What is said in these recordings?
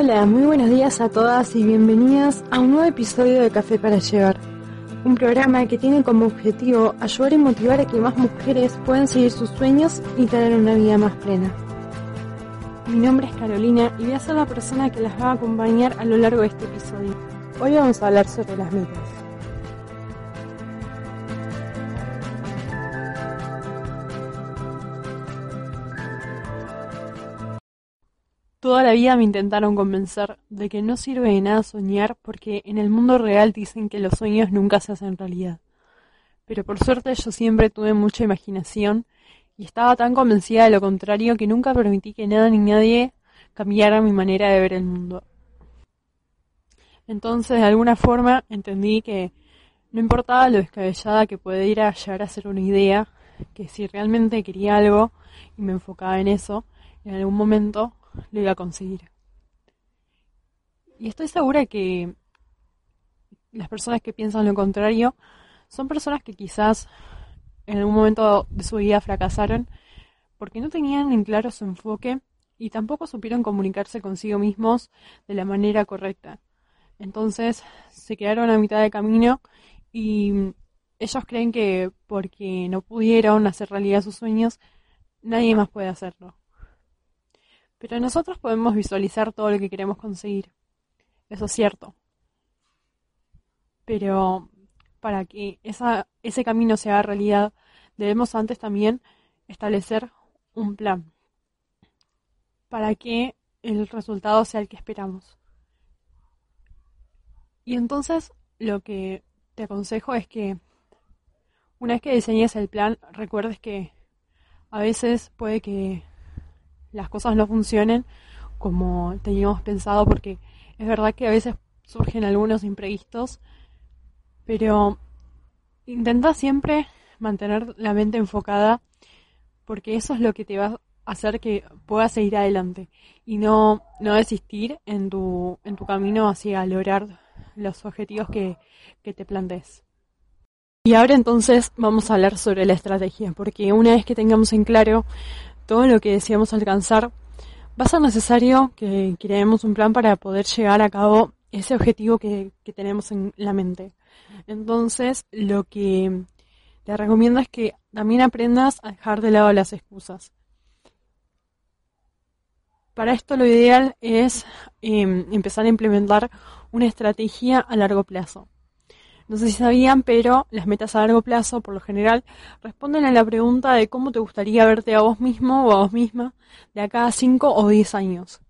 Hola, muy buenos días a todas y bienvenidas a un nuevo episodio de Café para Llevar, un programa que tiene como objetivo ayudar y motivar a que más mujeres puedan seguir sus sueños y tener una vida más plena. Mi nombre es Carolina y voy a ser la persona que las va a acompañar a lo largo de este episodio. Hoy vamos a hablar sobre las metas. Toda la vida me intentaron convencer de que no sirve de nada soñar porque en el mundo real dicen que los sueños nunca se hacen realidad. Pero por suerte yo siempre tuve mucha imaginación y estaba tan convencida de lo contrario que nunca permití que nada ni nadie cambiara mi manera de ver el mundo. Entonces, de alguna forma, entendí que no importaba lo descabellada que pudiera llegar a ser una idea, que si realmente quería algo y me enfocaba en eso, en algún momento lo iba a conseguir. Y estoy segura que las personas que piensan lo contrario son personas que quizás en algún momento de su vida fracasaron porque no tenían en claro su enfoque y tampoco supieron comunicarse consigo mismos de la manera correcta. Entonces se quedaron a mitad de camino y ellos creen que porque no pudieron hacer realidad sus sueños, nadie más puede hacerlo. Pero nosotros podemos visualizar todo lo que queremos conseguir. Eso es cierto. Pero para que ese camino sea realidad, debemos antes también establecer un plan para que el resultado sea el que esperamos. Y entonces lo que te aconsejo es que una vez que diseñes el plan, recuerdes que a veces puede que las cosas no funcionen como teníamos pensado, porque es verdad que a veces surgen algunos imprevistos, pero intenta siempre mantener la mente enfocada, porque eso es lo que te va a hacer que puedas seguir adelante y no, no desistir en tu, en tu camino hacia lograr los objetivos que, que te plantees. Y ahora entonces vamos a hablar sobre la estrategia, porque una vez que tengamos en claro todo lo que deseamos alcanzar, va a ser necesario que creemos un plan para poder llegar a cabo ese objetivo que, tenemos en la mente. Entonces, lo que te recomiendo es que también aprendas a dejar de lado las excusas. Para esto lo ideal es em, empezar a implementar una estrategia a largo plazo. No sé si sabían, pero las metas a largo plazo, por lo general, responden a la pregunta de cómo te gustaría verte a vos mismo o a vos misma de acá a 5 o 10 años.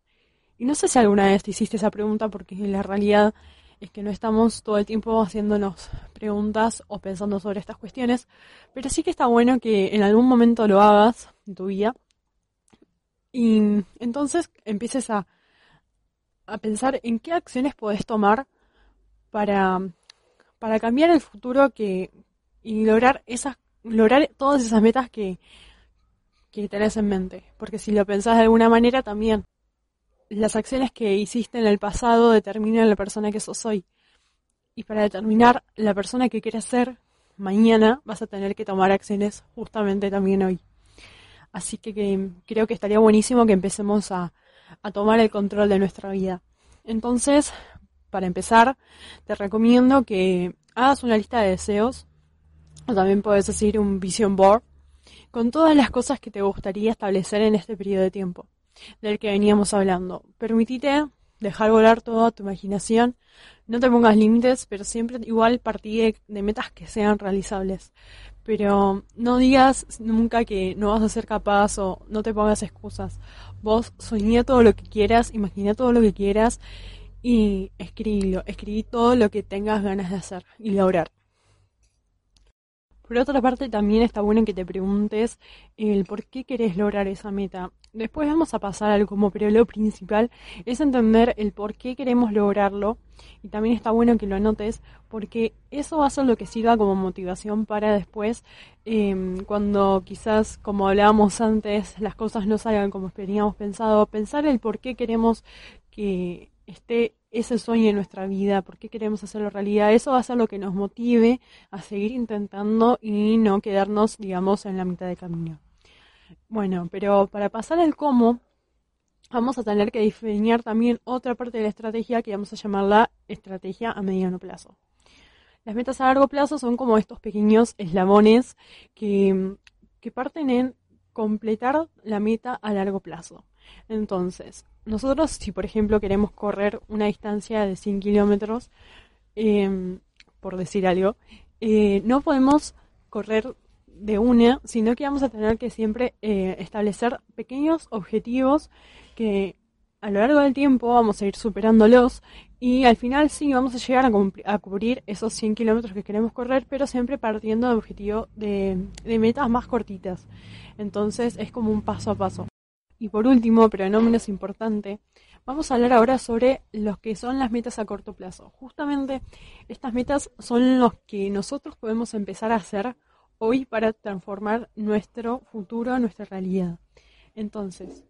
Y no sé si alguna vez te hiciste esa pregunta porque la realidad es que no estamos todo el tiempo haciéndonos preguntas o pensando sobre estas cuestiones, pero sí que está bueno que en algún momento lo hagas en tu vida y entonces empieces a, a pensar en qué acciones podés tomar para para cambiar el futuro que y lograr esas lograr todas esas metas que, que tenés en mente. Porque si lo pensás de alguna manera también, las acciones que hiciste en el pasado determinan la persona que sos hoy. Y para determinar la persona que quieres ser, mañana vas a tener que tomar acciones justamente también hoy. Así que, que creo que estaría buenísimo que empecemos a, a tomar el control de nuestra vida. Entonces, para empezar, te recomiendo que hagas una lista de deseos, o también puedes decir un vision board, con todas las cosas que te gustaría establecer en este periodo de tiempo, del que veníamos hablando. Permitite dejar volar toda tu imaginación, no te pongas límites, pero siempre igual partí de, metas que sean realizables. Pero no digas nunca que no vas a ser capaz o no te pongas excusas. Vos soñé todo lo que quieras, imagina todo lo que quieras y escribilo, escribí todo lo que tengas ganas de hacer y lograr. Por otra parte, también está bueno que te preguntes el por qué querés lograr esa meta. Después vamos a pasar al cómo, pero lo principal es entender el por qué queremos lograrlo. Y también está bueno que lo anotes, porque eso va a ser lo que sirva como motivación para después, em, cuando quizás, como hablábamos antes, las cosas no salgan como teníamos pensado, pensar el por qué queremos que esté ese sueño en nuestra vida, por qué queremos hacerlo realidad, eso va a ser lo que nos motive a seguir intentando y no quedarnos, digamos, en la mitad de camino. Bueno, pero para pasar al cómo, vamos a tener que diseñar también otra parte de la estrategia que vamos a llamar la estrategia a mediano plazo. Las metas a largo plazo son como estos pequeños eslabones que, que parten en completar la meta a largo plazo. Entonces, nosotros si por ejemplo queremos correr una distancia de 100 kilómetros, em, por decir algo, eh, no podemos correr de una, sino que vamos a tener que siempre eh, establecer pequeños objetivos que a lo largo del tiempo vamos a ir superándolos y al final sí vamos a llegar a, cubrir esos 100 kilómetros que queremos correr, pero siempre partiendo de objetivos de, de metas más cortitas. Entonces es como un paso a paso. Y por último, pero no menos importante, vamos a hablar ahora sobre los que son las metas a corto plazo. Justamente estas metas son los que nosotros podemos empezar a hacer hoy para transformar nuestro futuro, nuestra realidad. Entonces,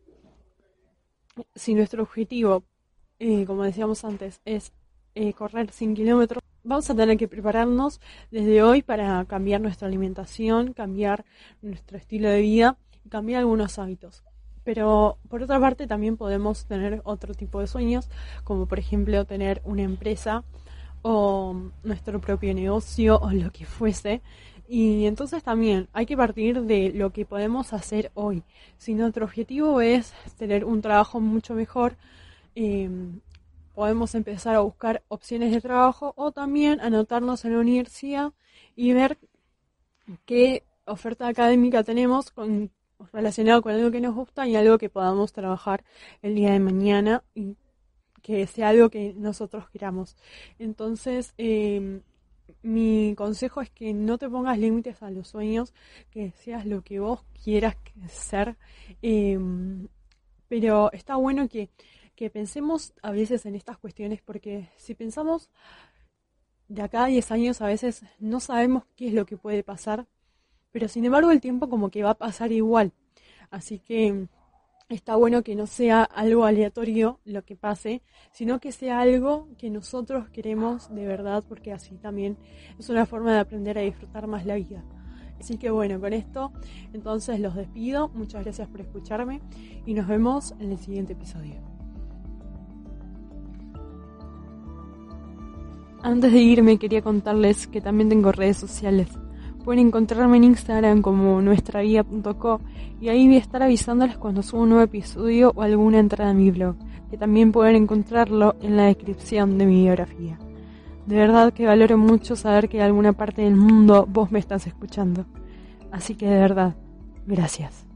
si nuestro objetivo, eh, como decíamos antes, es eh, correr 100 kilómetros, vamos a tener que prepararnos desde hoy para cambiar nuestra alimentación, cambiar nuestro estilo de vida y cambiar algunos hábitos. Pero por otra parte también podemos tener otro tipo de sueños, como por ejemplo tener una empresa o nuestro propio negocio o lo que fuese. Y entonces también hay que partir de lo que podemos hacer hoy. Si nuestro objetivo es tener un trabajo mucho mejor, em, podemos empezar a buscar opciones de trabajo o también anotarnos en la universidad y ver qué oferta académica tenemos con, relacionado con algo que nos gusta y algo que podamos trabajar el día de mañana y que sea algo que nosotros queramos. Entonces, eh, mi consejo es que no te pongas límites a los sueños, que seas lo que vos quieras ser. Em, pero está bueno que, que, pensemos a veces en estas cuestiones, porque si pensamos de acá a 10 años, a veces no sabemos qué es lo que puede pasar, pero sin embargo el tiempo como que va a pasar igual. Así que está bueno que no sea algo aleatorio lo que pase, sino que sea algo que nosotros queremos de verdad, porque así también es una forma de aprender a disfrutar más la vida. Así que bueno, con esto entonces los despido, muchas gracias por escucharme y nos vemos en el siguiente episodio. Antes de irme quería contarles que también tengo redes sociales. Pueden encontrarme en Instagram como nuestraguía.co y ahí voy a estar avisándoles cuando subo un nuevo episodio o alguna entrada en mi blog, que también pueden encontrarlo en la descripción de mi biografía. De verdad que valoro mucho saber que de alguna parte del mundo vos me estás escuchando. Así que de verdad, gracias.